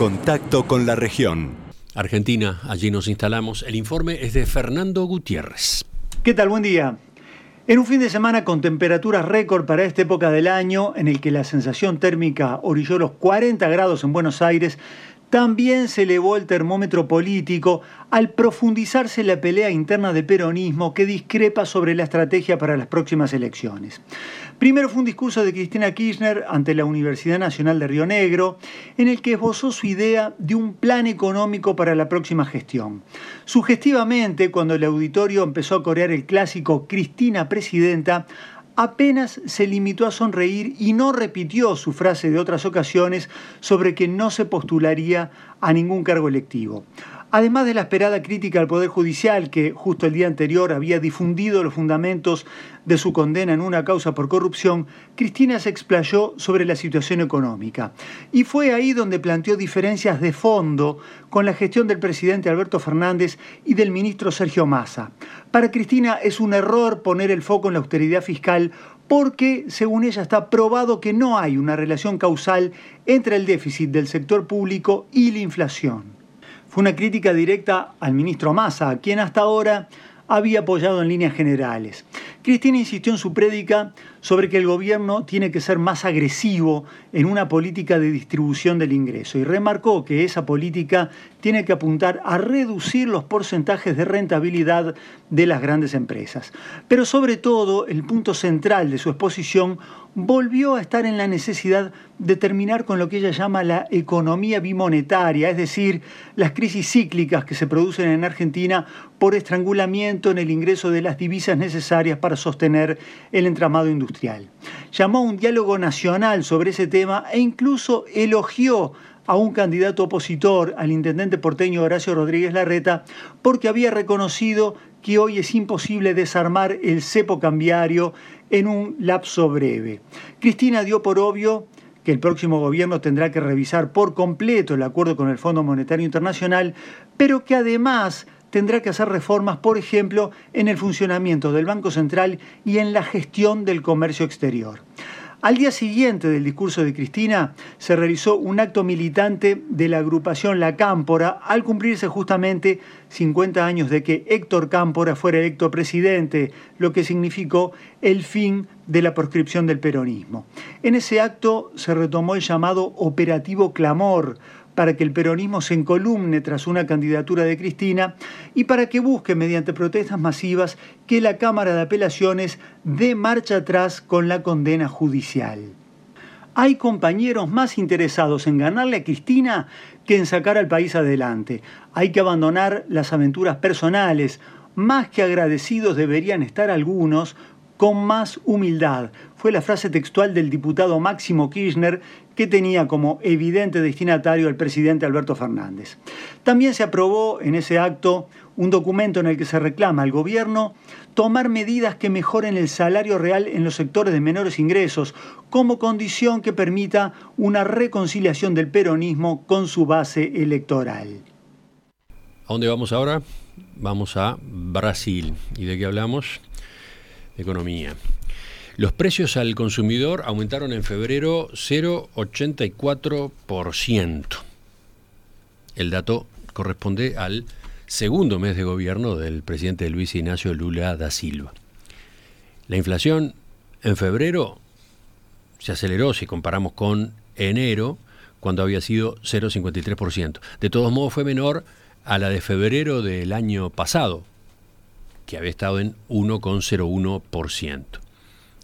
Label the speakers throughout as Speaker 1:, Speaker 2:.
Speaker 1: Contacto con la región.
Speaker 2: Argentina, allí nos instalamos. El informe es de Fernando Gutiérrez.
Speaker 3: ¿Qué tal? Buen día. En un fin de semana con temperaturas récord para esta época del año, en el que la sensación térmica orilló los 40 grados en Buenos Aires, también se elevó el termómetro político al profundizarse la pelea interna del peronismo que discrepa sobre la estrategia para las próximas elecciones. Primero fue un discurso de Cristina Kirchner ante la Universidad Nacional de Río Negro, en el que esbozó su idea de un plan económico para la próxima gestión. Sugestivamente, cuando el auditorio empezó a corear el clásico Cristina Presidenta, apenas se limitó a sonreír y no repitió su frase de otras ocasiones sobre que no se postularía a ningún cargo electivo. Además de la esperada crítica al Poder Judicial, que justo el día anterior había difundido los fundamentos de su condena en una causa por corrupción, Cristina se explayó sobre la situación económica. Y fue ahí donde planteó diferencias de fondo con la gestión del presidente Alberto Fernández y del ministro Sergio Massa. Para Cristina es un error poner el foco en la austeridad fiscal porque, según ella, está probado que no hay una relación causal entre el déficit del sector público y la inflación. Fue una crítica directa al ministro Massa, a quien hasta ahora había apoyado en líneas generales. Cristina insistió en su prédica sobre que el gobierno tiene que ser más agresivo en una política de distribución del ingreso y remarcó que esa política tiene que apuntar a reducir los porcentajes de rentabilidad de las grandes empresas. Pero sobre todo, el punto central de su exposición volvió a estar en la necesidad de terminar con lo que ella llama la economía bimonetaria, es decir, las crisis cíclicas que se producen en Argentina por estrangulamiento en el ingreso de las divisas necesarias sostener el entramado industrial. Llamó a un diálogo nacional sobre ese tema e incluso elogió a un candidato opositor, al intendente porteño Horacio Rodríguez Larreta, porque había reconocido que hoy es imposible desarmar el cepo cambiario en un lapso breve. Cristina dio por obvio que el próximo gobierno tendrá que revisar por completo el acuerdo con el Fondo Monetario Internacional, pero que además tendrá que hacer reformas, por ejemplo, en el funcionamiento del Banco Central y en la gestión del comercio exterior. Al día siguiente del discurso de Cristina se realizó un acto militante de la agrupación La Cámpora al cumplirse justamente 50 años de que Héctor Cámpora fuera electo presidente, lo que significó el fin de la proscripción del peronismo. En ese acto se retomó el llamado Operativo Clamor, para que el peronismo se encolumne tras una candidatura de Cristina y para que busque mediante protestas masivas que la Cámara de Apelaciones dé marcha atrás con la condena judicial. Hay compañeros más interesados en ganarle a Cristina que en sacar al país adelante. Hay que abandonar las aventuras personales. Más que agradecidos deberían estar algunos con más humildad. Fue la frase textual del diputado Máximo Kirchner que tenía como evidente destinatario al presidente Alberto Fernández. También se aprobó en ese acto un documento en el que se reclama al gobierno tomar medidas que mejoren el salario real en los sectores de menores ingresos, como condición que permita una reconciliación del peronismo con su base electoral.
Speaker 2: ¿A dónde vamos ahora? Vamos a Brasil. ¿Y de qué hablamos? Economía. Los precios al consumidor aumentaron en febrero 0,84%. El dato corresponde al segundo mes de gobierno del presidente Luis Ignacio Lula da Silva. La inflación en febrero se aceleró si comparamos con enero, cuando había sido 0,53%. De todos modos fue menor a la de febrero del año pasado, que había estado en 1,01%.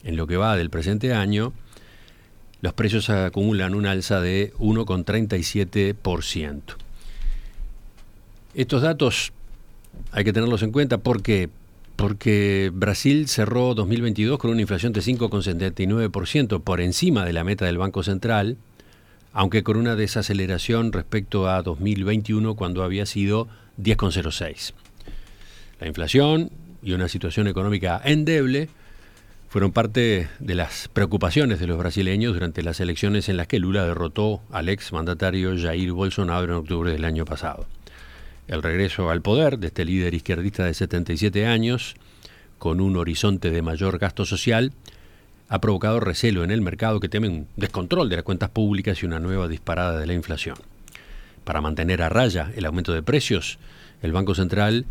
Speaker 2: En lo que va del presente año, los precios acumulan un alza de 1,37%. Estos datos hay que tenerlos en cuenta porque porque Brasil cerró 2022 con una inflación de 5,79% por encima de la meta del Banco Central, aunque con una desaceleración respecto a 2021 cuando había sido 10,06. La inflación y una situación económica endeble fueron parte de las preocupaciones de los brasileños durante las elecciones en las que Lula derrotó al ex mandatario Jair Bolsonaro en octubre del año pasado. El regreso al poder de este líder izquierdista de 77 años, con un horizonte de mayor gasto social, ha provocado recelo en el mercado que teme un descontrol de las cuentas públicas y una nueva disparada de la inflación. para mantener a raya el aumento de precios, el Banco Central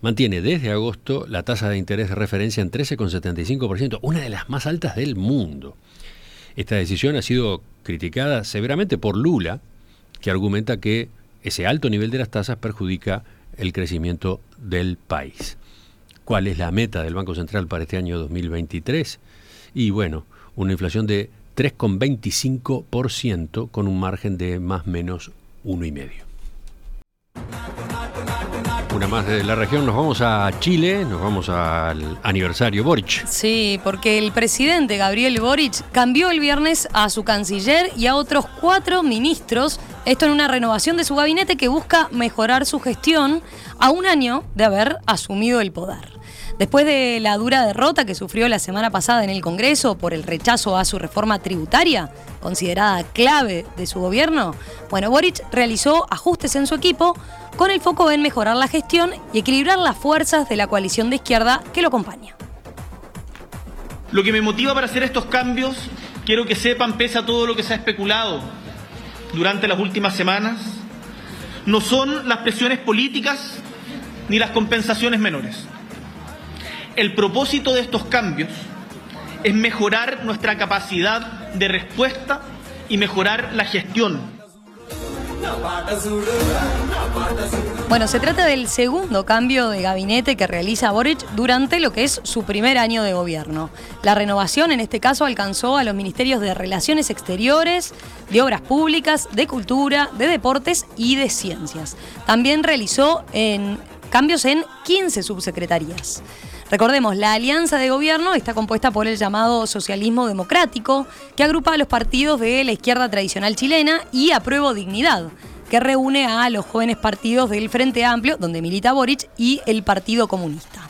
Speaker 2: mantiene desde agosto la tasa de interés de referencia en 13,75%, una de las más altas del mundo. Esta decisión ha sido criticada severamente por Lula, que argumenta que ese alto nivel de las tasas perjudica el crecimiento del país. ¿Cuál es la meta del Banco Central para este año 2023? Y bueno, una inflación de 3,25% con un margen de más o menos 1,5%. Una más de la región, nos vamos a Chile, nos vamos al aniversario Boric.
Speaker 4: Sí, porque el presidente Gabriel Boric cambió el viernes a su canciller y a otros cuatro ministros, esto en una renovación de su gabinete que busca mejorar su gestión a un año de haber asumido el poder. Después de la dura derrota que sufrió la semana pasada en el Congreso por el rechazo a su reforma tributaria, considerada clave de su gobierno, bueno, Boric realizó ajustes en su equipo con el foco en mejorar la gestión y equilibrar las fuerzas de la coalición de izquierda que lo acompaña.
Speaker 5: Lo que me motiva para hacer estos cambios, quiero que sepan, pese a todo lo que se ha especulado durante las últimas semanas, no son las presiones políticas ni las compensaciones menores. El propósito de estos cambios es mejorar nuestra capacidad de respuesta y mejorar la gestión.
Speaker 4: Bueno, se trata del segundo cambio de gabinete que realiza Boric durante lo que es su primer año de gobierno. La renovación en este caso alcanzó a los ministerios de Relaciones Exteriores, de Obras Públicas, de Cultura, de Deportes y de Ciencias. También realizó cambios en 15 subsecretarías. Recordemos, la alianza de gobierno está compuesta por el llamado socialismo democrático, que agrupa a los partidos de la izquierda tradicional chilena y Apruebo Dignidad, que reúne a los jóvenes partidos del Frente Amplio, donde milita Boric, y el Partido Comunista.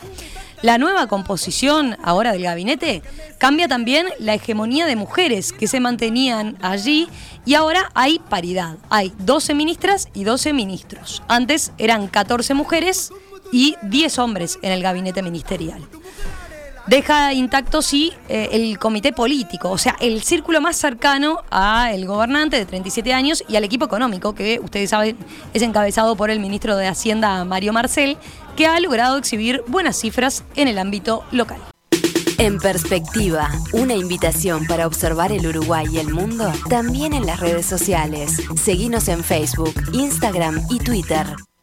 Speaker 4: La nueva composición ahora del gabinete cambia también la hegemonía de mujeres que se mantenían allí y ahora hay paridad. Hay 12 ministras y 12 ministros. Antes eran 14 mujeres y 10 hombres en el gabinete ministerial. Deja intacto, sí, eh, el comité político, o sea, el círculo más cercano al gobernante de 37 años y al equipo económico, que ustedes saben es encabezado por el ministro de Hacienda, Mario Marcel, que ha logrado exhibir buenas cifras en el ámbito local.
Speaker 6: En perspectiva, una invitación para observar el Uruguay y el mundo también en las redes sociales. Seguimos en Facebook, Instagram y Twitter.